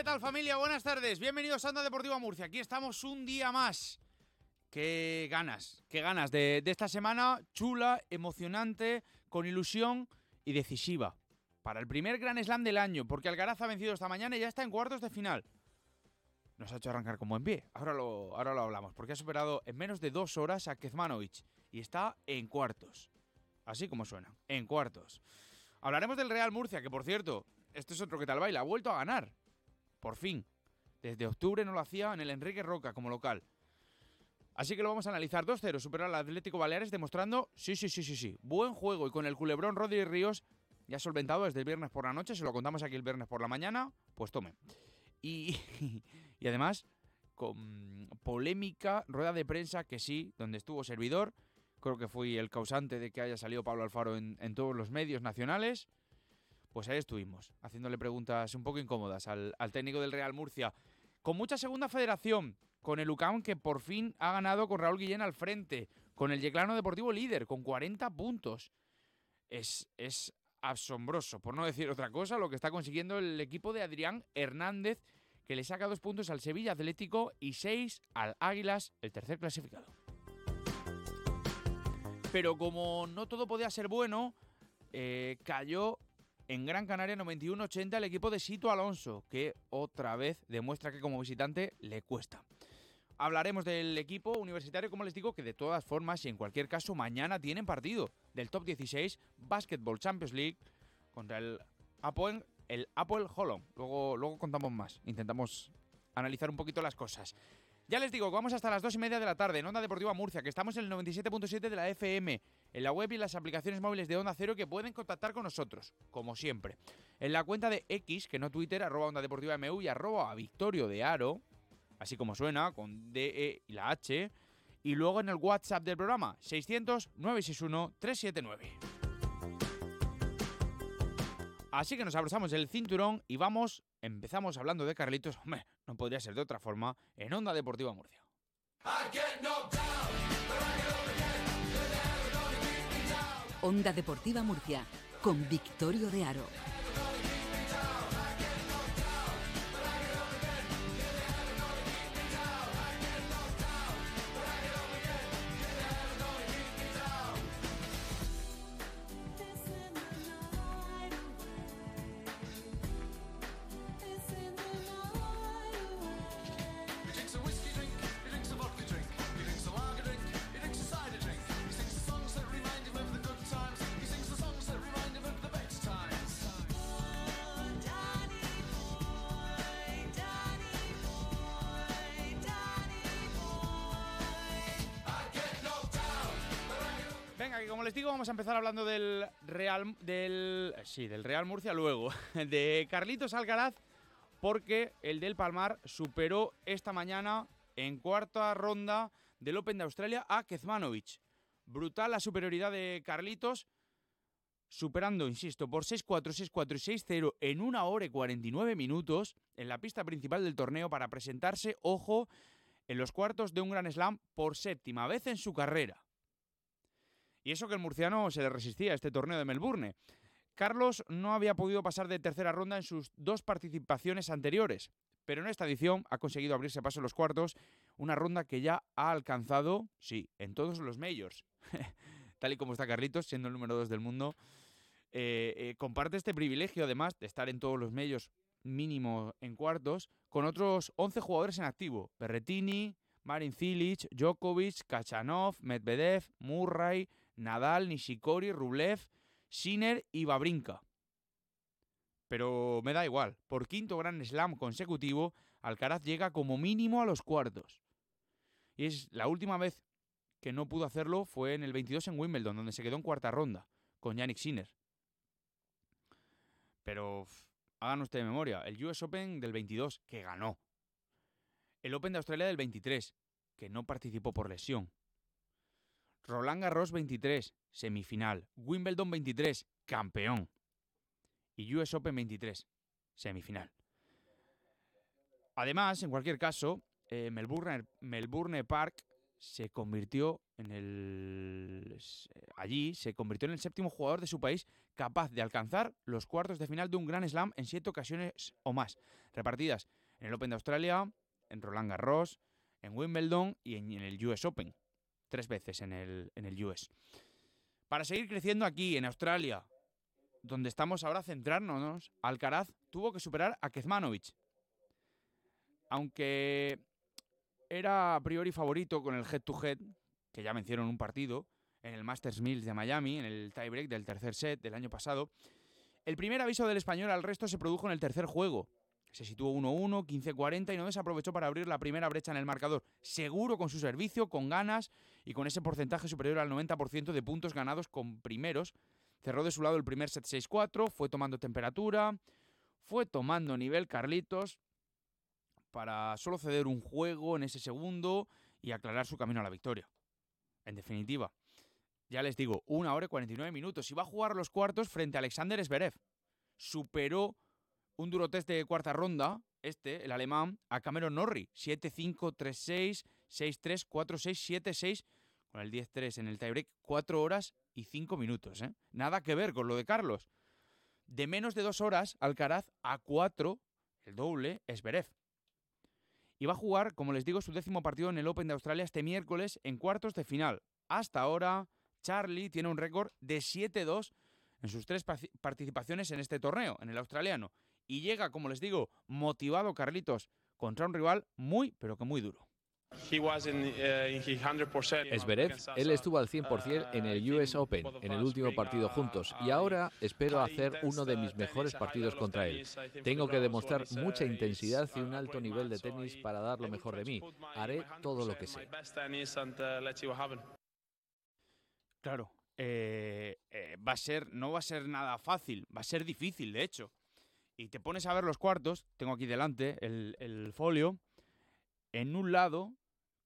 ¿Qué tal familia? Buenas tardes. Bienvenidos a Onda Deportiva Murcia. Aquí estamos un día más. Qué ganas, qué ganas de, esta semana chula, emocionante, con ilusión y decisiva. Para el primer Gran Slam del año, porque Alcaraz ha vencido esta mañana y ya está en cuartos de final. Nos ha hecho arrancar como en pie. Ahora lo, ahora lo hablamos, porque ha superado en menos de dos horas a Kezmanovic y está en cuartos. Así como suena, en cuartos. Hablaremos del Real Murcia, que por cierto, este es otro que tal baila, ha vuelto a ganar. Por fin. Desde octubre no lo hacía en el Enrique Roca como local. Así que lo vamos a analizar 2-0, superar al Atlético Baleares demostrando, sí, sí, sí, sí, sí, buen juego y con el culebrón Rodri Ríos ya solventado desde el viernes por la noche, se lo contamos aquí el viernes por la mañana, pues tome. Y, y además, con polémica, rueda de prensa que sí, donde estuvo servidor, creo que fui el causante de que haya salido Pablo Alfaro en, en todos los medios nacionales. Pues ahí estuvimos, haciéndole preguntas un poco incómodas al, técnico del Real Murcia. Con mucha segunda federación, con el UCAM que por fin ha ganado con Raúl Guillén al frente, con el Yeclano Deportivo líder, con 40 puntos. Es, es asombroso, por no decir otra cosa, lo que está consiguiendo el equipo de Adrián Hernández, que le saca dos puntos al Sevilla Atlético y seis al Águilas, el tercer clasificado. Pero como no todo podía ser bueno, eh, cayó en Gran Canaria 91-80 el equipo de Sito Alonso, que otra vez demuestra que como visitante le cuesta. Hablaremos del equipo universitario, como les digo, que de todas formas y en cualquier caso mañana tienen partido del top 16 Basketball Champions League contra el Apoel, el Apple Holland. Luego, luego contamos más, intentamos analizar un poquito las cosas. Ya les digo vamos hasta las 2 y media de la tarde en Onda Deportiva Murcia, que estamos en el 97.7 de la FM, en la web y las aplicaciones móviles de Onda Cero que pueden contactar con nosotros, como siempre. En la cuenta de X, que no Twitter, arroba Onda Deportiva MU y arroba Victorio de Aro, así como suena, con DE y la H. Y luego en el WhatsApp del programa, 600-961-379. Así que nos abrazamos el cinturón y vamos empezamos hablando de Carlitos, hombre, no podría ser de otra forma, en Onda Deportiva Murcia. Onda Deportiva Murcia, con Victorio de Aro. Como les digo, vamos a empezar hablando del Real, del, sí, del Real Murcia luego, de Carlitos Alcaraz, porque el del Palmar superó esta mañana en cuarta ronda del Open de Australia a Kezmanovic. Brutal la superioridad de Carlitos, superando, insisto, por 6-4, 6-4 y 6-0 en una hora y 49 minutos en la pista principal del torneo para presentarse, ojo, en los cuartos de un Gran Slam por séptima vez en su carrera. Y eso que el murciano se le resistía a este torneo de Melbourne. Carlos no había podido pasar de tercera ronda en sus dos participaciones anteriores, pero en esta edición ha conseguido abrirse paso en los cuartos, una ronda que ya ha alcanzado, sí, en todos los majors. Tal y como está Carlitos, siendo el número dos del mundo, eh, eh, comparte este privilegio además de estar en todos los majors mínimo en cuartos, con otros 11 jugadores en activo. Berretini, Marin Cilic, Djokovic, Kachanov, Medvedev, Murray, Nadal, Nishikori, Rublev, Sinner y Babrinka. Pero me da igual, por quinto Gran Slam consecutivo, Alcaraz llega como mínimo a los cuartos. Y es la última vez que no pudo hacerlo fue en el 22 en Wimbledon, donde se quedó en cuarta ronda, con Yannick Sinner. Pero hagan usted de memoria, el US Open del 22, que ganó. El Open de Australia del 23, que no participó por lesión. Roland Garros 23, semifinal. Wimbledon 23, campeón. Y US Open 23, semifinal. Además, en cualquier caso, eh, Melbourne, Melbourne Park se convirtió en el allí se convirtió en el séptimo jugador de su país capaz de alcanzar los cuartos de final de un Grand Slam en siete ocasiones o más, repartidas en el Open de Australia, en Roland Garros, en Wimbledon y en, el US Open, tres veces en el, en el US. Para seguir creciendo aquí en Australia, donde estamos ahora centrándonos, Alcaraz tuvo que superar a Kezmanovic. Aunque era a priori favorito con el head-to-head, que ya vencieron un partido, en el Masters Mills de Miami, en el tiebreak del tercer set del año pasado. El primer aviso del español al resto se produjo en el tercer juego. Se situó 1-1, 15-40 y no desaprovechó para abrir la primera brecha en el marcador. Seguro con su servicio, con ganas y con ese porcentaje superior al 90% de puntos ganados con primeros. Cerró de su lado el primer set 6-4, fue tomando temperatura, fue tomando nivel Carlitos para solo ceder un juego en ese segundo y aclarar su camino a la victoria. En definitiva, ya les digo, una hora y 49 minutos. Y va a jugar los cuartos frente a Alexander Zverev. Superó un duro test de cuarta ronda, este, el alemán, a Cameron Norrie. 7-5, 3-6, 6-3, 4-6, 7-6, con el 10-3 en el tiebreak. 4 horas y 5 minutos. ¿eh? Nada que ver con lo de Carlos. De menos de dos horas, Alcaraz a 4, el doble, Zverev. Y va a jugar, como les digo, su décimo partido en el Open de Australia este miércoles en cuartos de final. Hasta ahora, Charlie tiene un récord de 7-2 en sus tres participaciones en este torneo, en el australiano. Y llega, como les digo, motivado Carlitos contra un rival muy, pero que muy duro. Esberev, uh, él estuvo al 100% en el US Open, en el último partido juntos, y ahora espero hacer uno de mis mejores partidos contra él. Tengo que demostrar mucha intensidad y un alto nivel de tenis para dar lo mejor de mí. Haré todo lo que sé. Claro, eh, eh, va a ser, no va a ser nada fácil, va a ser difícil, de hecho. Y te pones a ver los cuartos, tengo aquí delante el, folio. En un lado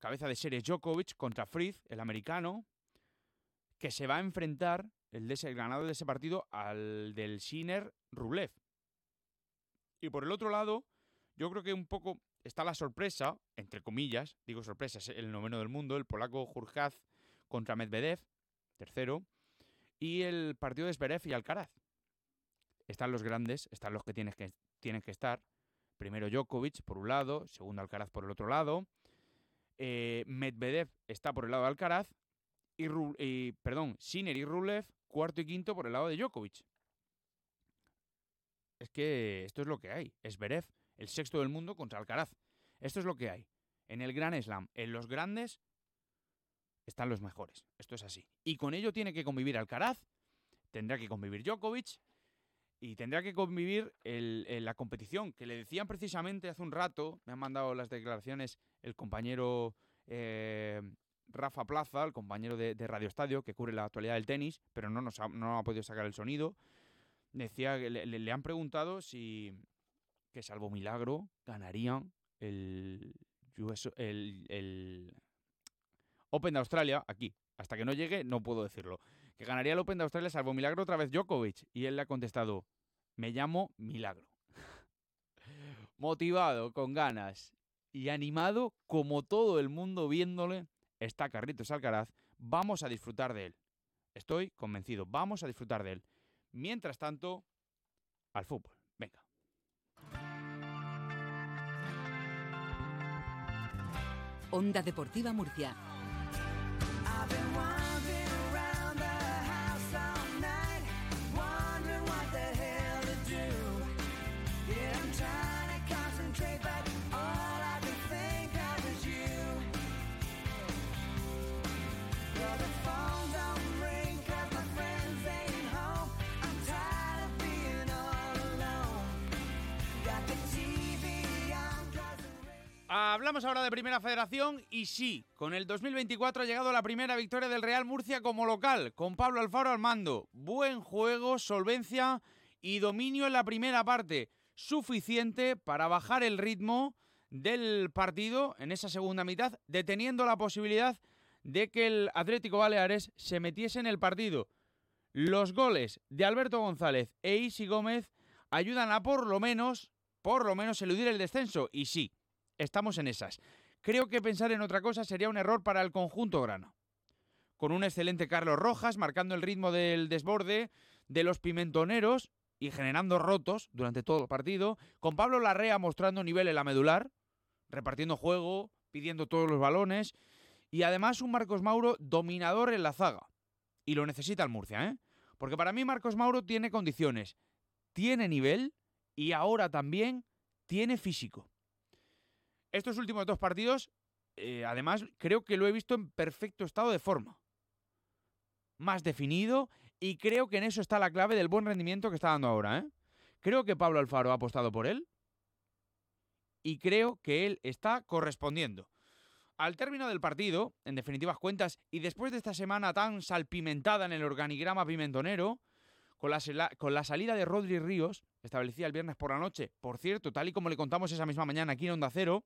cabeza de serie Djokovic contra Fritz, el americano, que se va a enfrentar, el, ganador de ese partido, al del Sinner Rublev. Y por el otro lado, yo creo que un poco está la sorpresa, entre comillas, digo sorpresa, es el noveno del mundo, el polaco Jurkaz contra Medvedev, tercero, y el partido de Zverev y Alcaraz. Están los grandes, están los que tienen que, tienen que estar. Primero Djokovic por un lado, segundo Alcaraz por el otro lado. Eh, Medvedev está por el lado de Alcaraz y, perdón, Sinner y Rublev cuarto y quinto por el lado de Djokovic. Es que esto es lo que hay. Es Berev, el sexto del mundo contra Alcaraz. Esto es lo que hay. En el Gran Slam, en los grandes, están los mejores. Esto es así. Y con ello tiene que convivir Alcaraz, tendrá que convivir Djokovic y tendrá que convivir la competición, que le decían precisamente hace un rato, me han mandado las declaraciones el compañero eh, Rafa Plaza, el compañero de, Radio Estadio, que cubre la actualidad del tenis, pero no, nos ha, no ha podido sacar el sonido, decía que le, han preguntado si, que salvo milagro, ganarían el, el Open de Australia aquí. Hasta que no llegue, no puedo decirlo. Que ganaría el Open de Australia salvo milagro otra vez Djokovic. Y él le ha contestado, me llamo Milagro. Motivado, con ganas y animado, como todo el mundo viéndole, está Carlitos Alcaraz. Vamos a disfrutar de él. Estoy convencido, vamos a disfrutar de él. Mientras tanto, al fútbol. Venga. Onda Deportiva Murcia Hablamos ahora de Primera Federación y sí, con el 2024 ha llegado la primera victoria del Real Murcia como local, con Pablo Alfaro al mando. Buen juego, solvencia y dominio en la primera parte, suficiente para bajar el ritmo del partido en esa segunda mitad, deteniendo la posibilidad de que el Atlético Baleares se metiese en el partido. Los goles de Alberto González e Isi Gómez ayudan a por lo menos, por lo menos eludir el descenso y sí, estamos en esas. creo que pensar en otra cosa sería un error para el conjunto grana. Con un excelente Carlos Rojas marcando el ritmo del desborde de los pimentoneros y generando rotos durante todo el partido, con Pablo Larrea mostrando nivel en la medular, repartiendo juego, pidiendo todos los balones, y además un Marcos Mauro dominador en la zaga. Y lo necesita el Murcia, ¿eh? Porque para mí Marcos Mauro tiene condiciones, tiene nivel y ahora también tiene físico. Estos últimos dos partidos, eh, además, creo que lo he visto en perfecto estado de forma. Más definido y creo que en eso está la clave del buen rendimiento que está dando ahora. ¿eh? Creo que Pablo Alfaro ha apostado por él y creo que él está correspondiendo. Al término del partido, en definitivas cuentas, y después de esta semana tan salpimentada en el organigrama pimentonero, con la, con la salida de Rodri Ríos, establecida el viernes por la noche, por cierto, tal y como le contamos esa misma mañana aquí en Onda Cero,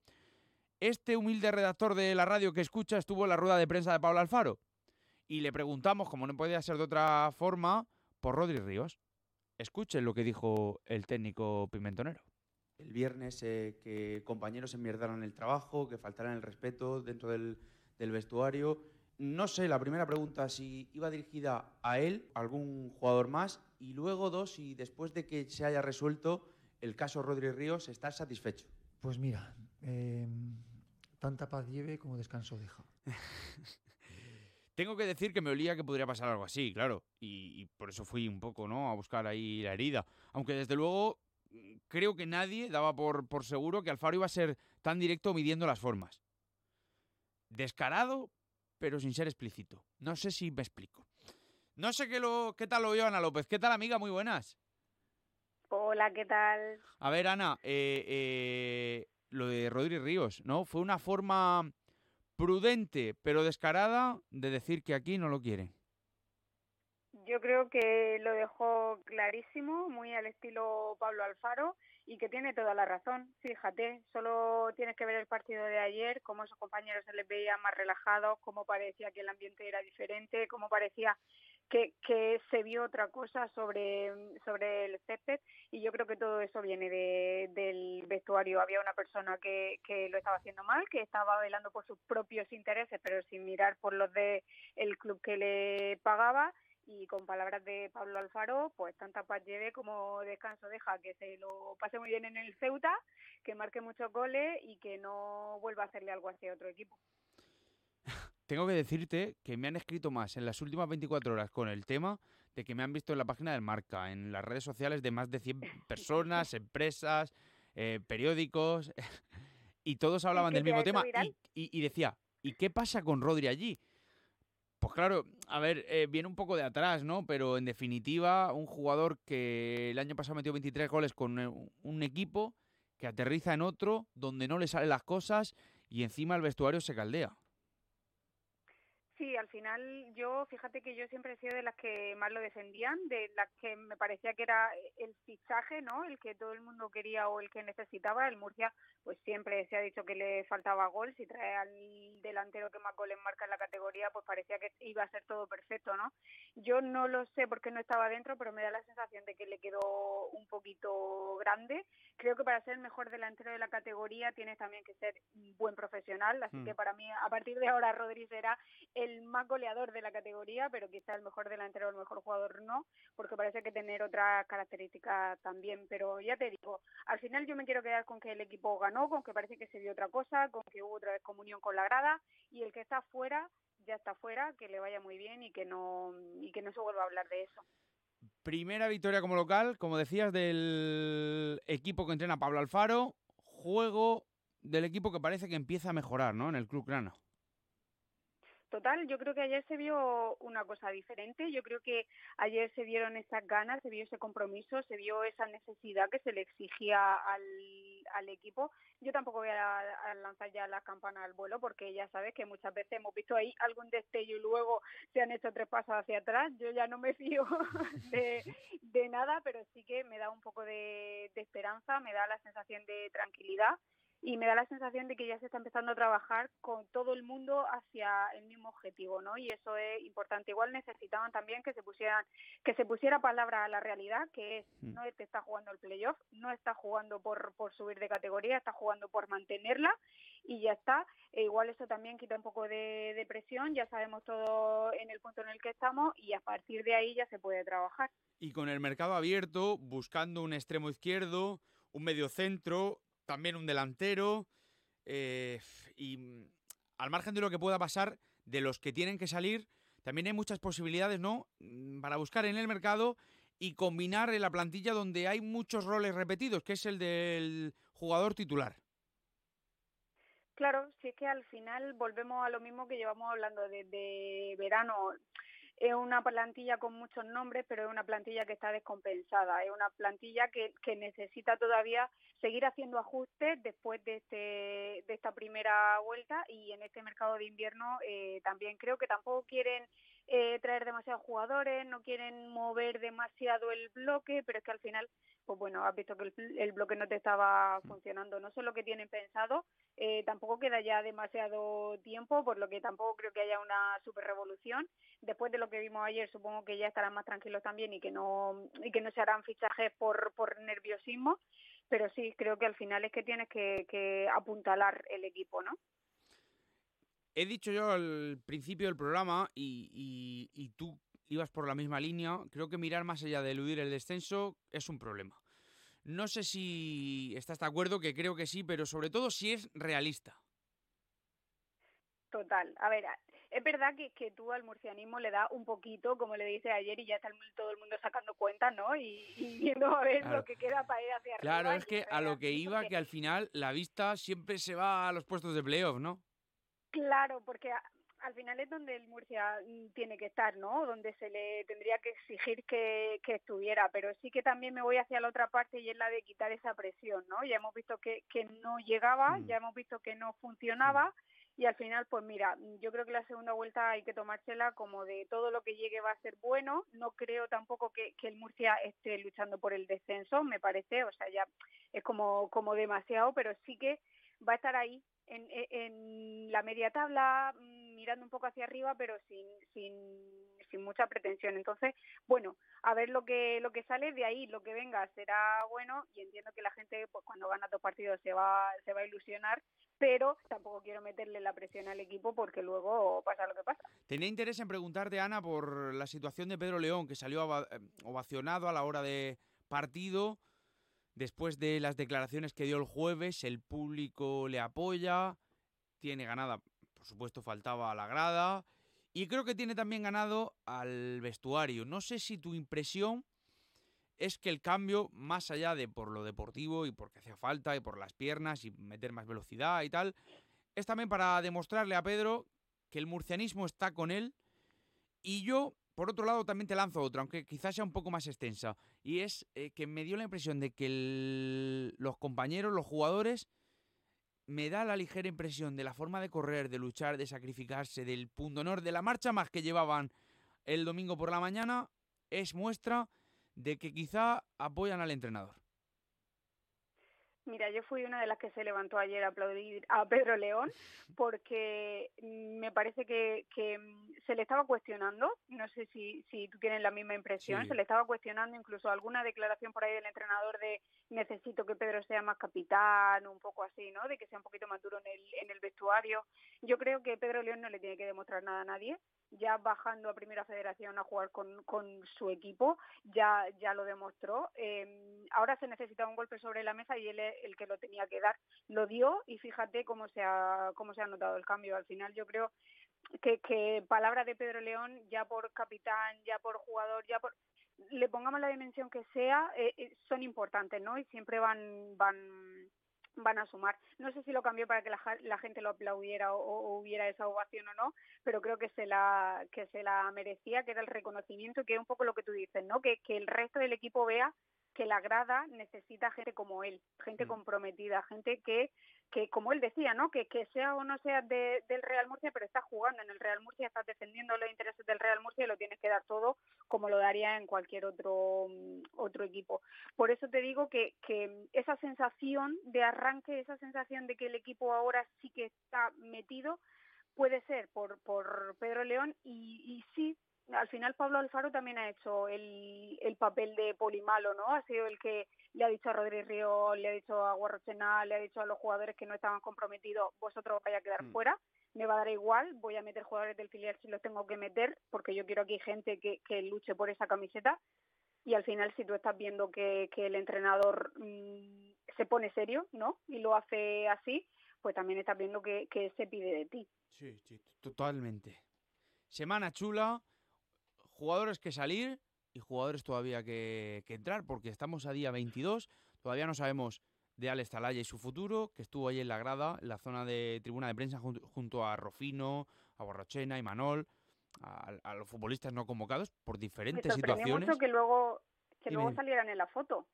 este humilde redactor de la radio que escucha estuvo en la rueda de prensa de Pablo Alfaro y le preguntamos, como no podía ser de otra forma, por Rodri Ríos. Escuchen lo que dijo el técnico pimentonero. El viernes eh, que compañeros enmierdaran el trabajo, que faltaran el respeto dentro del, del vestuario. No sé, la primera pregunta, si iba dirigida a él, a algún jugador más, y luego dos, si después de que se haya resuelto el caso Rodri Ríos, ¿estás satisfecho? Pues mira, eh, tanta paz lleve como descanso deja. Tengo que decir que me olía que podría pasar algo así, claro. Y, por eso fui un poco, ¿no? A buscar ahí la herida. Aunque desde luego creo que nadie daba por, por seguro que Alfaro iba a ser tan directo midiendo las formas. Descarado, pero sin ser explícito. No sé si me explico. No sé qué, lo, qué tal lo vio Ana López. ¿Qué tal, amiga? Muy buenas. Hola, ¿qué tal? A ver, Ana, eh, eh, lo de Rodri Ríos, ¿no? Fue una forma prudente pero descarada de decir que aquí no lo quiere. Yo creo que lo dejó clarísimo, muy al estilo Pablo Alfaro y que tiene toda la razón. Fíjate, solo tienes que ver el partido de ayer, cómo esos compañeros se les veía más relajados, cómo parecía que el ambiente era diferente, cómo parecía que, que se vio otra cosa sobre, sobre el césped y yo creo que todo eso viene de, del vestuario. Había una persona que, que lo estaba haciendo mal, que estaba velando por sus propios intereses, pero sin mirar por los de el club que le pagaba y con palabras de Pablo Alfaro, pues tanta paz lleve como descanso deja, que se lo pase muy bien en el Ceuta, que marque muchos goles y que no vuelva a hacerle algo hacia otro equipo. Tengo que decirte que me han escrito más en las últimas 24 horas con el tema de que me han visto en la página del Marca, en las redes sociales de más de 100 personas, empresas, eh, periódicos, y todos hablaban del mismo tema. Y, decía, ¿y qué pasa con Rodri allí? Pues claro, a ver, eh, viene un poco de atrás, ¿no? Pero en definitiva, un jugador que el año pasado metió 23 goles con eh, un equipo que aterriza en otro, donde no le salen las cosas y encima el vestuario se caldea. Sí, al final yo, fíjate que yo siempre he sido de las que más lo defendían, de las que me parecía que era el fichaje, ¿no? El que todo el mundo quería o el que necesitaba. El Murcia, pues siempre se ha dicho que le faltaba gol. Si trae al delantero que más goles marca en la categoría, pues parecía que iba a ser todo perfecto, ¿no? Yo no lo sé porque no estaba dentro, pero me da la sensación de que le quedó un poquito grande. Creo que para ser el mejor delantero de la categoría tienes también que ser un buen profesional, así mm. que para mí, a partir de ahora, Rodríguez será el el más goleador de la categoría, pero quizá el mejor delantero o el mejor jugador no, porque parece que tener otras características también. Pero ya te digo, al final yo me quiero quedar con que el equipo ganó, con que parece que se vio otra cosa, con que hubo otra vez comunión con la grada y el que está fuera ya está fuera, que le vaya muy bien y que no y que no se vuelva a hablar de eso. Primera victoria como local, como decías, del equipo que entrena Pablo Alfaro, juego del equipo que parece que empieza a mejorar, ¿no? En el club grano. Total, yo creo que ayer se vio una cosa diferente, yo creo que ayer se vieron esas ganas, se vio ese compromiso, se vio esa necesidad que se le exigía al, al equipo. Yo tampoco voy a, lanzar ya la campana al vuelo porque ya sabes que muchas veces hemos visto ahí algún destello y luego se han hecho tres pasos hacia atrás. Yo ya no me fío de, nada, pero sí que me da un poco de esperanza, me da la sensación de tranquilidad y me da la sensación de que ya se está empezando a trabajar con todo el mundo hacia el mismo objetivo, ¿no? Y eso es importante. Igual necesitaban también que se pusieran, que se pusiera palabra a la realidad, que es mm. no te está jugando el playoff, no está jugando por, por subir de categoría, está jugando por mantenerla y ya está. E igual eso también quita un poco de, de presión, ya sabemos todo en el punto en el que estamos y a partir de ahí ya se puede trabajar. Y con el mercado abierto, buscando un extremo izquierdo, un medio centro, también un delantero, eh, y mm, al margen de lo que pueda pasar, de los que tienen que salir, también hay muchas posibilidades, ¿no? Mm, para buscar en el mercado y combinar en la plantilla donde hay muchos roles repetidos, que es el del jugador titular. Claro, si es que al final volvemos a lo mismo que llevamos hablando desde verano es una plantilla con muchos nombres, pero es una plantilla que está descompensada, es una plantilla que, que necesita todavía seguir haciendo ajustes después de, este, de esta primera vuelta y en este mercado de invierno eh, también creo que tampoco quieren eh, traer demasiados jugadores, no quieren mover demasiado el bloque, pero es que al final, pues bueno, has visto que el, el bloque no te estaba funcionando. No sé lo que tienen pensado, eh, tampoco queda ya demasiado tiempo, por lo que tampoco creo que haya una super revolución. Después de lo que vimos ayer, supongo que ya estarán más tranquilos también y que no y que no se harán fichajes por, por nerviosismo, pero sí, creo que al final es que tienes que, que apuntalar el equipo, ¿no? He dicho yo al principio del programa y, y, tú ibas por la misma línea, creo que mirar más allá de eludir el descenso es un problema. No sé si estás de acuerdo, que creo que sí, pero sobre todo si es realista. Total. A ver, es verdad que, que tú al murcianismo le da un poquito, como le dice ayer, y ya está todo el mundo sacando cuentas, ¿no? Y, y viendo a ver lo que queda para ir hacia arriba. Claro, es que a lo que iba, que al final la vista siempre se va a los puestos de playoff, ¿no? Claro, porque al final es donde el Murcia tiene que estar, ¿no? Donde se le tendría que exigir que, que, estuviera, pero sí que también me voy hacia la otra parte y es la de quitar esa presión, ¿no? Ya hemos visto que, que no llegaba, mm. ya hemos visto que no funcionaba y al final, pues mira, yo creo que la segunda vuelta hay que tomársela como de todo lo que llegue va a ser bueno, no creo tampoco que, que el Murcia esté luchando por el descenso, me parece, o sea, ya es como, como demasiado, pero sí que va a estar ahí en, en la media tabla, un poco hacia arriba, pero sin, sin, sin mucha pretensión. Entonces, bueno, a ver lo que lo que sale de ahí, lo que venga será bueno y entiendo que la gente pues cuando gana dos partidos se va se va a ilusionar, pero tampoco quiero meterle la presión al equipo porque luego pasa lo que pasa. Tenía interés en preguntarte Ana por la situación de Pedro León que salió eh, ovacionado a la hora de partido Después de las declaraciones que dio el jueves, el público le apoya, tiene ganada, supuesto faltaba a la grada, y creo que tiene también ganado al vestuario. No sé si tu impresión es que el cambio, más allá de por lo deportivo y porque hacía falta y por las piernas y meter más velocidad y tal, es también para demostrarle a Pedro que el murcianismo está con él. Y yo por otro lado, también te lanzo otra, aunque quizás sea un poco más extensa. Y es eh, que me dio la impresión de que los compañeros, los jugadores, me da la ligera impresión de la forma de correr, de luchar, de sacrificarse, del punto honor, de la marcha más que llevaban el domingo por la mañana, es muestra de que quizá apoyan al entrenador. Mira, yo fui una de las que se levantó ayer a aplaudir a Pedro León porque me parece que, que se le estaba cuestionando, no sé si, si tú tienes la misma impresión, se le estaba cuestionando incluso alguna declaración por ahí del entrenador de necesito que Pedro sea más capitán, un poco así, ¿no? De que sea un poquito más duro en el, en el vestuario. Yo creo que Pedro León no le tiene que demostrar nada a nadie, ya bajando a Primera Federación a jugar con, con su equipo, ya, ya lo demostró. Eh, ahora se necesita un golpe sobre la mesa y él es el que lo tenía que dar. Lo dio y fíjate cómo se ha, cómo se ha notado el cambio. Al final yo creo que, que palabras de Pedro León, ya por capitán, ya por jugador, ya por le pongamos la dimensión que sea, eh, eh, son importantes, ¿no? Y siempre van van van a sumar. No sé si lo cambió para que la, la gente lo aplaudiera o, o, hubiera esa ovación o no, pero creo que se la que se la merecía, que era el reconocimiento, que es un poco lo que tú dices, ¿no? Que, que el resto del equipo vea que la grada necesita gente como él, gente mm. comprometida, gente que, que como él decía, ¿no? Que, que sea o no sea de, del Real Murcia, pero está jugando en el Real Murcia, está defendiendo los intereses del Real Murcia y lo tienes que dar todo como lo daría en cualquier otro, mm, otro equipo. Por eso te digo que, que esa sensación de arranque, esa sensación de que el equipo ahora sí que está metido, puede ser por, por Pedro León y, y sí al final Pablo Alfaro también ha hecho el, el papel de polimalo, ¿no? Ha sido el que le ha dicho a Rodríguez Río, le ha dicho a Guarrochena, le ha dicho a los jugadores que no estaban comprometidos, vosotros vais a quedar Mm. fuera, me va a dar igual, voy a meter jugadores del filial si los tengo que meter, porque yo quiero aquí gente que, que luche por esa camiseta. Y al final, si tú estás viendo que, que el entrenador mm, se pone serio, ¿no? Y lo hace así, pues también estás viendo que, que se pide de ti. Sí, sí, totalmente. Semana chula, jugadores que salir y jugadores todavía que, que entrar, porque estamos a día 22, todavía no sabemos de Alex Talaya y su futuro, que estuvo ahí en la grada, en la zona de tribuna de prensa, junto, junto a Rofino, a Borrachena y Manol, a, a los futbolistas no convocados por diferentes situaciones. mucho que luego, que Dime, luego salieran en la foto.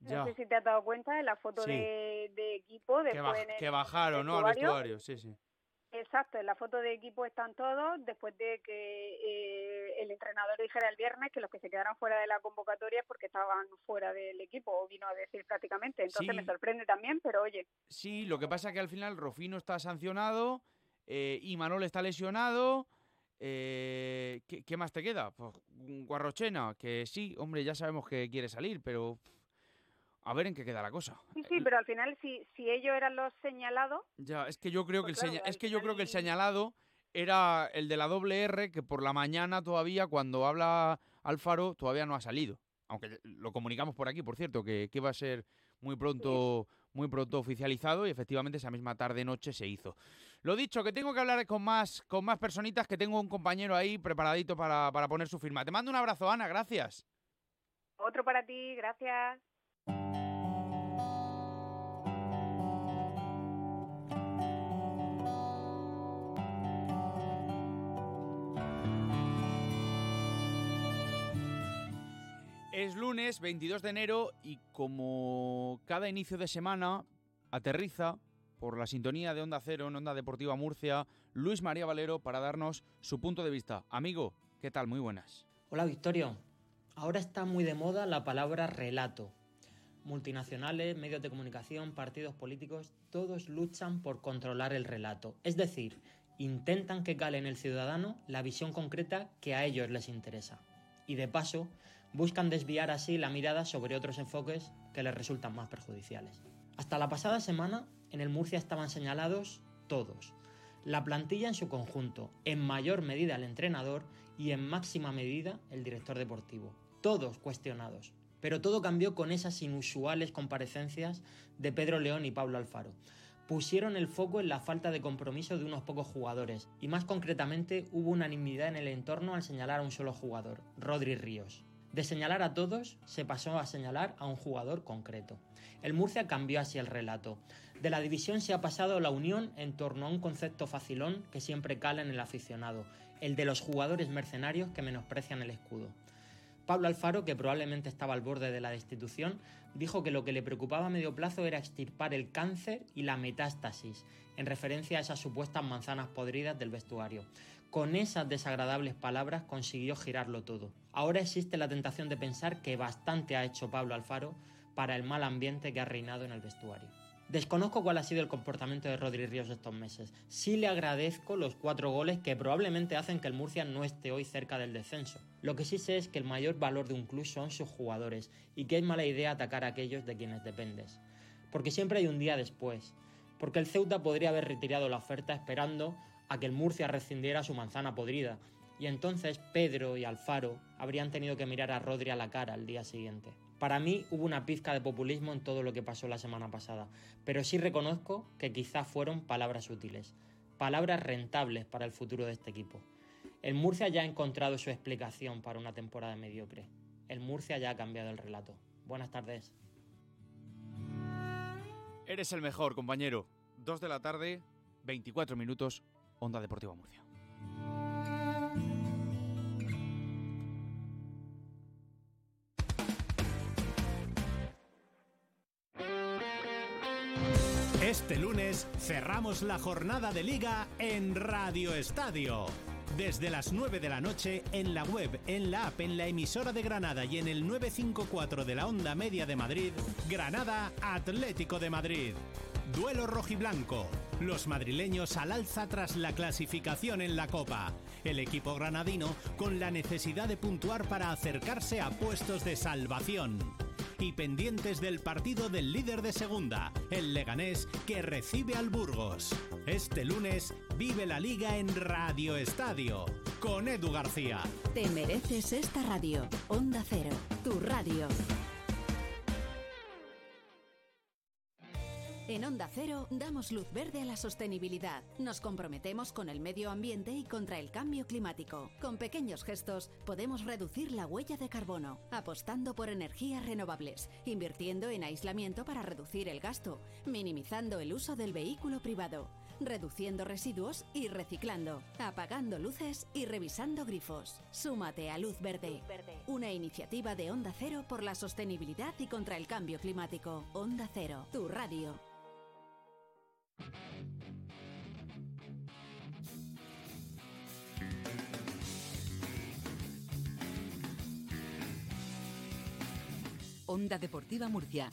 Ya, No sé si te has dado cuenta en la foto Sí. de, de equipo. que, Después baj- en el que bajaron, ¿no? Al vestuario, sí, sí. Exacto, en la foto de equipo están todos después de que eh, el entrenador dijera el viernes que los que se quedaron fuera de la convocatoria es porque estaban fuera del equipo, o vino a decir prácticamente. Entonces Sí. me sorprende también, pero oye, Sí, lo que pasa es que al final Rofino está sancionado eh, y Manol está lesionado. eh, ¿qué, qué más te queda? Pues Guarrochena, que sí, hombre, ya sabemos que quiere salir, pero a ver en qué queda la cosa. sí, sí, pero al final si, si ellos eran los señalados, Ya, es que yo creo que el Pues claro, seña- al es que yo creo que el señalado era el de la doble R que por la mañana todavía cuando habla Alfaro todavía no ha salido. Aunque lo comunicamos por aquí, por cierto, que, que iba a ser muy pronto muy pronto oficializado y efectivamente esa misma tarde noche se hizo. Lo dicho, que tengo que hablar con más con más personitas que tengo un compañero ahí preparadito para, para poner su firma. Te mando un abrazo, Ana, gracias. otro para ti, gracias. Es lunes 22 de enero y como cada inicio de semana aterriza por la sintonía de Onda Cero en Onda Deportiva Murcia Luis María Valero para darnos su punto de vista. Amigo, ¿qué tal? Muy buenas. Hola Victorio. Ahora está muy de moda la palabra relato. Multinacionales, medios de comunicación, partidos políticos, todos luchan por controlar el relato. Es decir, intentan que cale en el ciudadano la visión concreta que a ellos les interesa. Y de paso, buscan desviar así la mirada sobre otros enfoques que les resultan más perjudiciales. Hasta la pasada semana, en el Murcia estaban señalados todos. La plantilla en su conjunto, en mayor medida el entrenador y en máxima medida el director deportivo. Todos cuestionados. Pero todo cambió con esas inusuales comparecencias de Pedro León y Pablo Alfaro. Pusieron el foco en la falta de compromiso de unos pocos jugadores y más concretamente hubo unanimidad en el entorno al señalar a un solo jugador, Rodri Ríos. De señalar a todos se pasó a señalar a un jugador concreto. El Murcia cambió así el relato. De la división se ha pasado la unión en torno a un concepto facilón que siempre cala en el aficionado, el de los jugadores mercenarios que menosprecian el escudo. Pablo Alfaro, que probablemente estaba al borde de la destitución, dijo que lo que le preocupaba a medio plazo era extirpar el cáncer y la metástasis, en referencia a esas supuestas manzanas podridas del vestuario. Con esas desagradables palabras consiguió girarlo todo. Ahora existe la tentación de pensar que bastante ha hecho Pablo Alfaro para el mal ambiente que ha reinado en el vestuario. Desconozco cuál ha sido el comportamiento de Rodri Ríos estos meses. Sí le agradezco los cuatro goles que probablemente hacen que el Murcia no esté hoy cerca del descenso. Lo que sí sé es que el mayor valor de un club son sus jugadores y que es mala idea atacar a aquellos de quienes dependes. Porque siempre hay un día después. Porque el Ceuta podría haber retirado la oferta esperando a que el Murcia rescindiera su manzana podrida. Y entonces Pedro y Alfaro habrían tenido que mirar a Rodri a la cara al día siguiente. Para mí hubo una pizca de populismo en todo lo que pasó la semana pasada, pero sí reconozco que quizás fueron palabras útiles, palabras rentables para el futuro de este equipo. El Murcia ya ha encontrado su explicación para una temporada mediocre. El Murcia ya ha cambiado el relato. Buenas tardes. Eres el mejor, compañero. Dos de la tarde, 24 minutos, Onda Deportiva Murcia. Este lunes cerramos la jornada de liga en Radio Estadio. Desde las 9 de la noche en la web, en la app, en la emisora de Granada y en el 954 de la onda media de Madrid, Granada Atlético de Madrid. Duelo rojiblanco. Los madrileños al alza tras la clasificación en la Copa. El equipo granadino con la necesidad de puntuar para acercarse a puestos de salvación. Y pendientes del partido del líder de segunda, el Leganés, que recibe al Burgos. Este lunes vive la liga en Radio Estadio, con Edu García. Te mereces esta radio. Onda Cero, tu radio. En Onda Cero damos luz verde a la sostenibilidad. Nos comprometemos con el medio ambiente y contra el cambio climático. Con pequeños gestos podemos reducir la huella de carbono, apostando por energías renovables, invirtiendo en aislamiento para reducir el gasto, minimizando el uso del vehículo privado, reduciendo residuos y reciclando, apagando luces y revisando grifos. Súmate a Luz Verde, una iniciativa de Onda Cero por la sostenibilidad y contra el cambio climático. Onda Cero, tu radio. Onda Deportiva Murcia.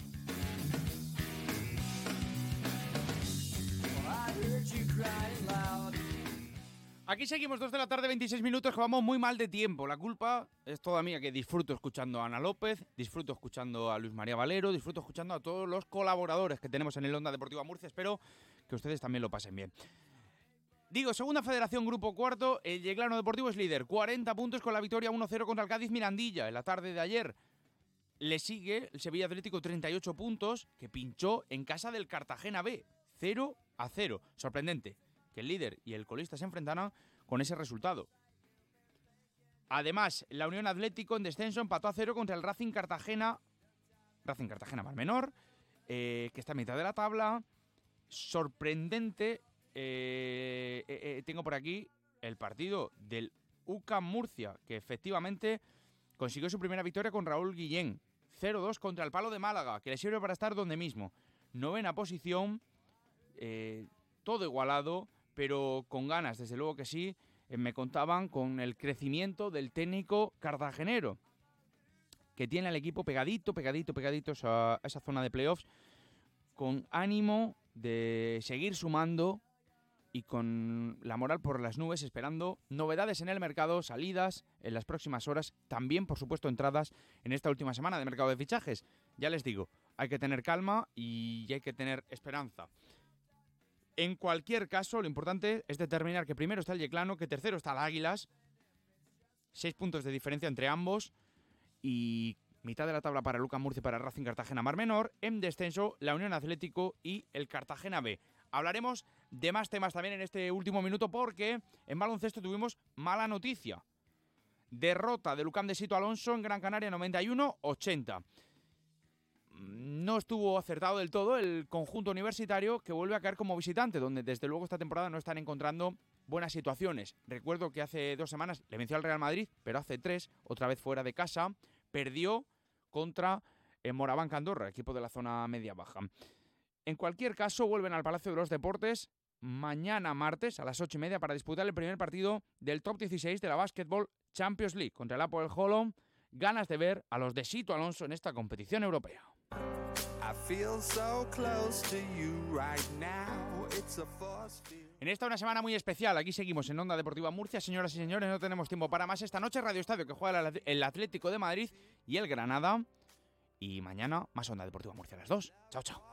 Aquí seguimos, 2 de la tarde, 26 minutos, que vamos muy mal de tiempo. La culpa es toda mía, que disfruto escuchando a Ana López, disfruto escuchando a Luis María Valero, disfruto escuchando a todos los colaboradores que tenemos en el Onda Deportiva Murcia. Espero que ustedes también lo pasen bien. Digo, segunda federación, grupo cuarto, el Yeclano Deportivo es líder, 40 puntos con la victoria 1-0 contra el Cádiz Mirandilla en la tarde de ayer. Le sigue el Sevilla Atlético 38 puntos, que pinchó en casa del Cartagena B, 0 a 0. Sorprendente que el líder y el colista se enfrentaran con ese resultado. Además, la Unión Atlético en descenso empató a cero contra el Racing Cartagena, Racing Cartagena más menor, eh, que está a mitad de la tabla. Sorprendente, eh, eh, tengo por aquí el partido del UCAM Murcia, que efectivamente consiguió su primera victoria con Raúl Guillén. 0-2 contra el Palo de Málaga, que le sirve para estar donde mismo. Novena posición, todo igualado pero con ganas, desde luego que sí, eh, me contaban con el crecimiento del técnico cartagenero, que tiene al equipo pegadito, pegadito, pegadito a esa zona de playoffs, con ánimo de seguir sumando y con la moral por las nubes, esperando novedades en el mercado, salidas en las próximas horas, también, por supuesto, entradas en esta última semana de mercado de fichajes. Ya les digo, hay que tener calma y hay que tener esperanza. En cualquier caso, lo importante es determinar que primero está el Yeclano, que tercero está el Águilas. Seis puntos de diferencia entre ambos. Y mitad de la tabla para Luca Murcia para Racing Cartagena Mar Menor. En descenso, la Unión Atlético y el Cartagena B. Hablaremos de más temas también en este último minuto porque en baloncesto tuvimos mala noticia. Derrota de Lucán de Sito Alonso en Gran Canaria 91-80 no estuvo acertado del todo el conjunto universitario que vuelve a caer como visitante, donde desde luego esta temporada no están encontrando buenas situaciones. Recuerdo que hace dos semanas le venció al Real Madrid, pero hace tres, otra vez fuera de casa, perdió contra el eh, Moraván Candorra, equipo de la zona media-baja. En cualquier caso, vuelven al Palacio de los Deportes mañana martes a las ocho y media para disputar el primer partido del top 16 de la Basketball Champions League contra el Apple Holland. Ganas de ver a los de Sito Alonso en esta competición europea. En esta una semana muy especial, aquí seguimos en Onda Deportiva Murcia. Señoras y señores, no tenemos tiempo para más. Esta noche Radio Estadio que juega el Atlético de Madrid y el Granada. Y mañana más Onda Deportiva Murcia a las 2. Chao, chao.